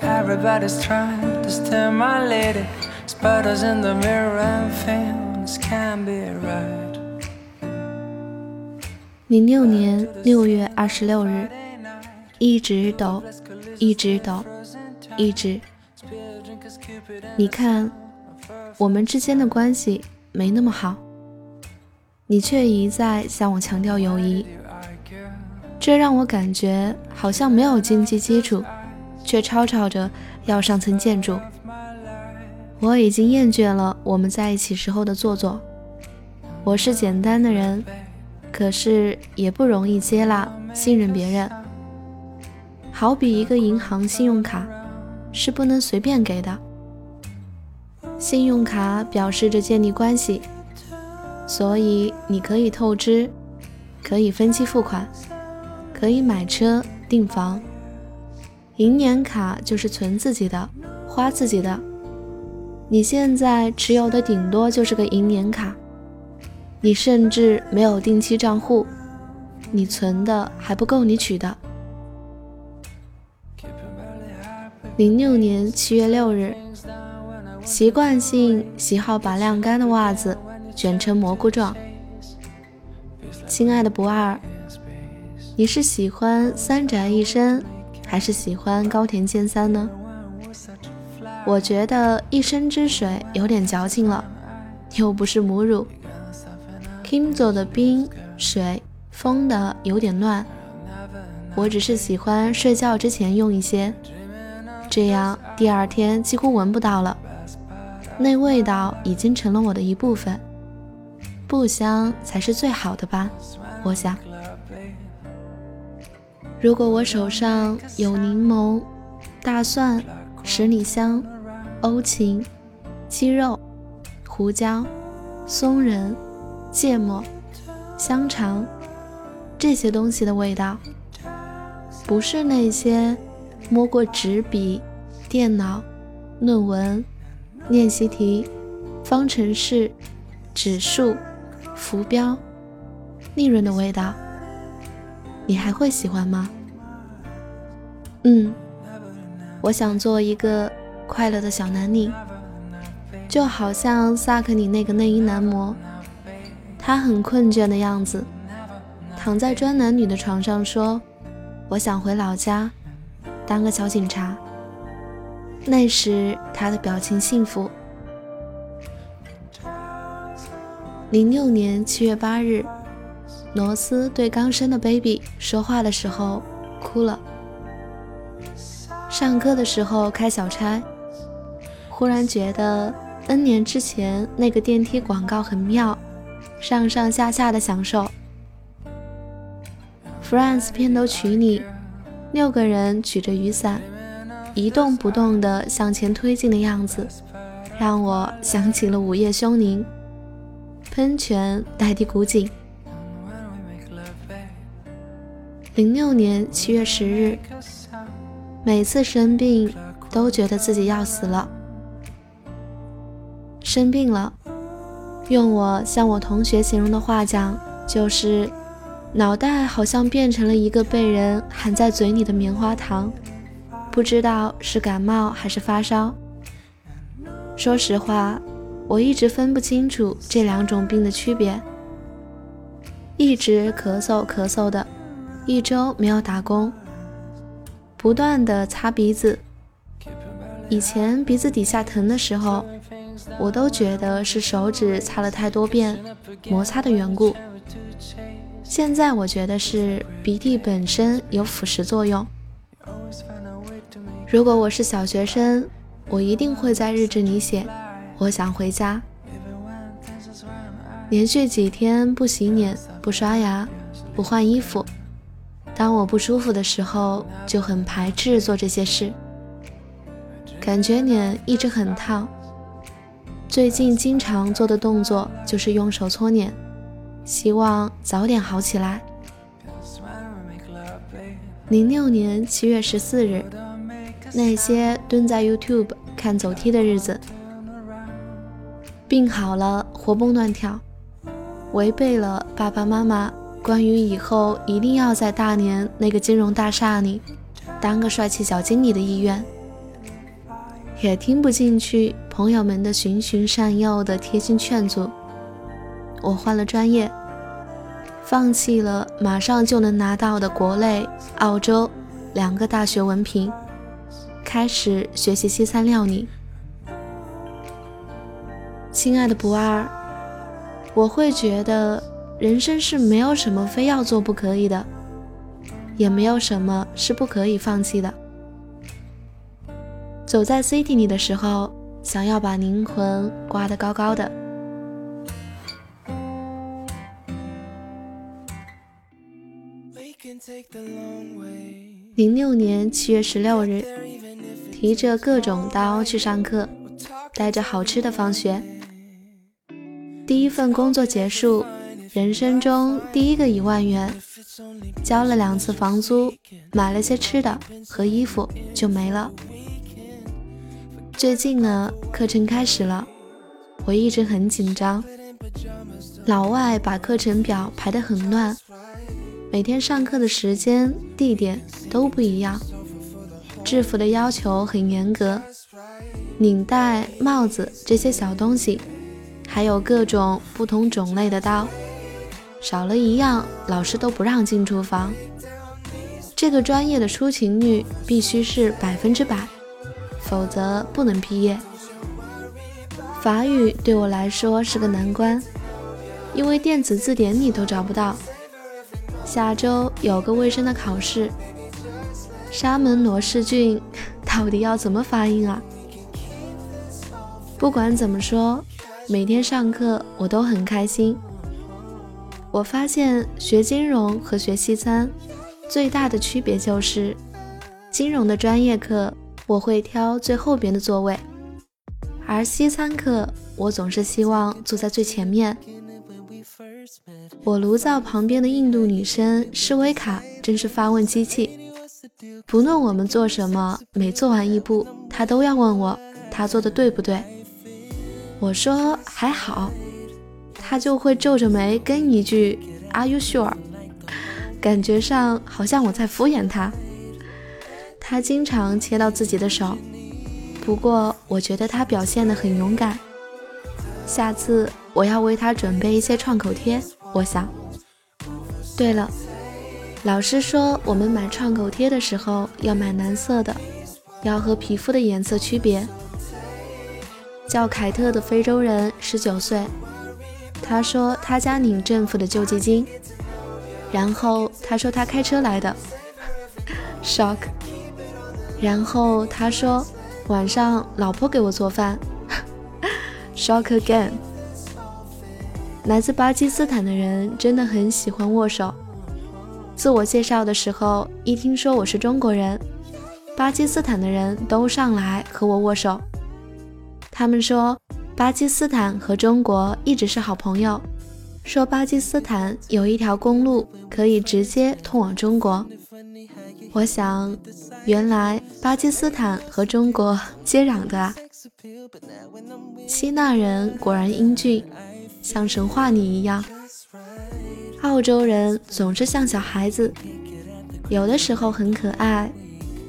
Everybody's trying to steal my lady. Spiders in the mirror and things can't be right. 零六年六月二十六日，一直抖，一直抖， 一直。你看，我们之间的关系没那么好，你却一再向我强调友谊，这让我感觉好像没有经济基础，却吵吵着要上层建筑。我已经厌倦了我们在一起时候的做作。我是简单的人，可是也不容易接纳、信任别人。好比一个银行信用卡，是不能随便给的。信用卡表示着建立关系，所以你可以透支，可以分期付款，可以买车订房。银联卡就是存自己的，花自己的。你现在持有的顶多就是个银联卡，你甚至没有定期账户，你存的还不够你取的。零六年七月六日。习惯性喜好把晾干的袜子卷成蘑菇状。亲爱的不二，你是喜欢三宅一生，还是喜欢高田健三呢？我觉得一生之水有点矫情了，又不是母乳。Kim 做的冰水封的有点乱，我只是喜欢睡觉之前用一些，这样第二天几乎闻不到了。那味道已经成了我的一部分，不香才是最好的吧？我想，如果我手上有柠檬、大蒜、十里香、欧芹、鸡肉、胡椒、松仁、芥末、香肠这些东西的味道，不是那些摸过纸笔、电脑、论文。练习题、方程式、指数、浮标、利润的味道，你还会喜欢吗？嗯，我想做一个快乐的小男女，就好像萨克里那个内衣男模，他很困倦的样子，躺在专男女的床上说：“我想回老家，当个小警察。”那时他的表情幸福。零六年七月八日，罗斯对刚生的 baby 说话的时候哭了。上课的时候开小差，忽然觉得 N 年之前那个电梯广告很妙，上上下下的享受。France 片头曲里，六个人举着雨伞。一动不动地向前推进的样子，让我想起了《午夜凶铃》。喷泉代替古井。零六年七月十日，每次生病都觉得自己要死了。生病了，用我向我同学形容的话讲，就是脑袋好像变成了一个被人含在嘴里的棉花糖。不知道是感冒还是发烧。说实话，我一直分不清楚这两种病的区别。一直咳嗽咳嗽的，一周没有打工，不断的擦鼻子。以前鼻子底下疼的时候，我都觉得是手指擦了太多遍摩擦的缘故。现在我觉得是鼻涕本身有腐蚀作用。如果我是小学生，我一定会在日志里写：我想回家。连续几天不洗脸、不刷牙、不换衣服。当我不舒服的时候，就很排斥做这些事，感觉脸一直很烫。最近经常做的动作就是用手搓脸，希望早点好起来。零六年七月十四日。那些蹲在 YouTube 看走梯的日子。病好了，活蹦乱跳，违背了爸爸妈妈关于以后一定要在大连那个金融大厦里当个帅气小经理的意愿，也听不进去朋友们的循循善诱的贴心劝阻。我换了专业，放弃了马上就能拿到的国内、澳洲两个大学文凭，开始学习西餐料理。亲爱的不二，我会觉得人生是没有什么非要做不可以的，也没有什么是不可以放弃的。走在 City 里的时候，想要把灵魂挂得高高的。零六年七月十六日，提着各种刀去上课，带着好吃的放学。第一份工作结束，人生中第一个一万元，交了两次房租，买了些吃的和衣服就没了。最近呢，课程开始了，我一直很紧张。老外把课程表排得很乱。每天上课的时间、地点都不一样，制服的要求很严格，领带、帽子这些小东西，还有各种不同种类的刀，少了一样，老师都不让进厨房。这个专业的出勤率必须是百分之百，否则不能毕业。法语对我来说是个难关，因为电子字典里都找不到。下周有个卫生的考试，沙门罗氏菌到底要怎么发音啊？不管怎么说，每天上课我都很开心。我发现学金融和学西餐最大的区别就是，金融的专业课我会挑最后边的座位，而西餐课我总是希望坐在最前面。我炉灶旁边的印度女生施维卡真是发问机器，不论我们做什么，每做完一步，她都要问我，她做的对不对？我说还好，她就会皱着眉跟一句 Are you sure？感觉上好像我在敷衍她。她经常切到自己的手，不过我觉得她表现得很勇敢。下次我要为她准备一些创口贴。我想，对了，老师说我们买创口贴的时候要买蓝色的，要和皮肤的颜色区别。叫凯特的非洲人十九岁，他说他家领政府的救济金，然后他说他开车来的，shock，然后他说晚上老婆给我做饭，shock again。来自巴基斯坦的人真的很喜欢握手。自我介绍的时候，一听说我是中国人，巴基斯坦的人都上来和我握手。他们说巴基斯坦和中国一直是好朋友，说巴基斯坦有一条公路可以直接通往中国。我想，原来巴基斯坦和中国接壤的啊。希腊人果然英俊。像神话里一样，澳洲人总是像小孩子，有的时候很可爱，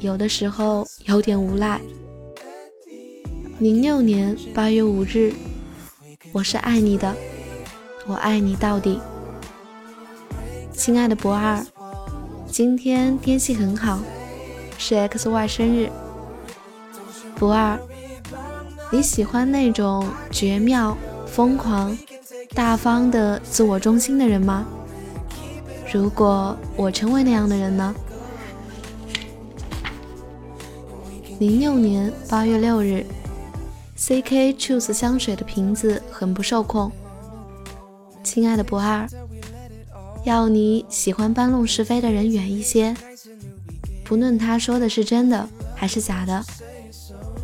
有的时候有点无赖。零六年八月五日，我是爱你的，我爱你到底，亲爱的博二，今天天气很好，是 X Y 生日，博二，你喜欢那种绝妙、疯狂？大方的、自我中心的人吗？如果我成为那样的人呢？零六年八月六日，CK Choose 香水的瓶子很不受控。亲爱的不二，要你喜欢搬弄是非的人远一些，不论他说的是真的还是假的，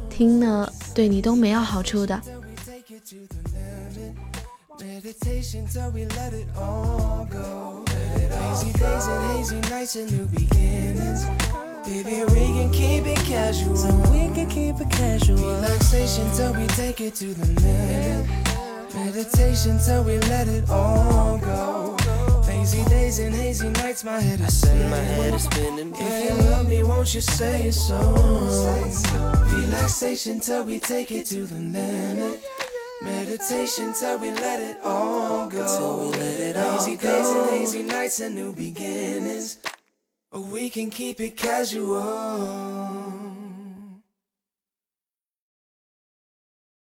听了对你都没有好处的。Meditation till we let it all go. Hazy days and hazy nights and new beginnings. Baby, we can keep it casual. So we can keep it casual. Relaxation till we take it to the limit. Meditation till we let it all go. Hazy days and hazy nights, my head is spinning. My head is spinning. If you love me, won't you say it so? Relaxation till we take it to the limit. Meditation till we let it all go. Till we let it all hazy go. days and hazy nights and new beginnings. Or we can keep it casual.